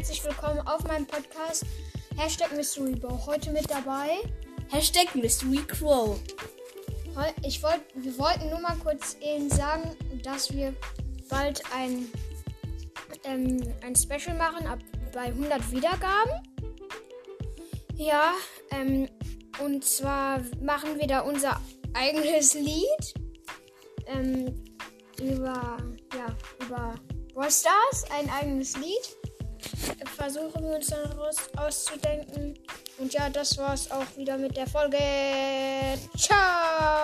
herzlich willkommen auf meinem Podcast Hashtag Mystery Bow. Heute mit dabei. Hashtag Mystery Crow. Ich wollt, wir wollten nur mal kurz Ihnen sagen, dass wir bald ein, ähm, ein Special machen ab bei 100 Wiedergaben. Ja, ähm, und zwar machen wir da unser eigenes Lied ähm, über, ja, über Brawl Stars, ein eigenes Lied. Versuchen wir uns dann auszudenken. Und ja, das war's auch wieder mit der Folge. Ciao!